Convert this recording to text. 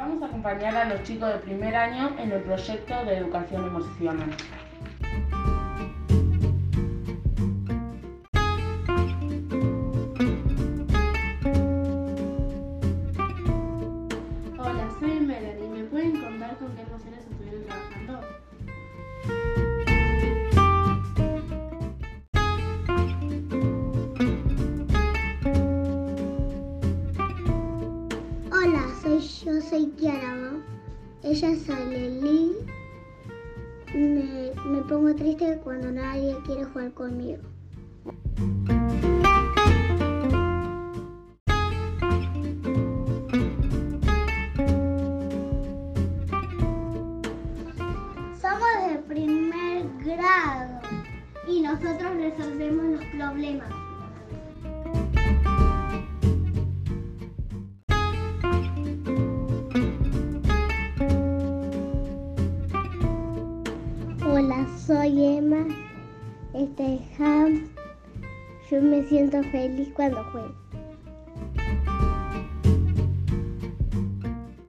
acompañar a los chicos de primer año en el proyecto de educación emocional. Hola, soy Melanie. ¿Me pueden contar con qué emociones estuvieron trabajando? Yo, soy Kiara. Ella es Aleli. Me, me pongo triste cuando nadie quiere jugar conmigo. Somos de primer grado y nosotros resolvemos los problemas. Soy Emma. Este es Ham. Yo me siento feliz cuando juego.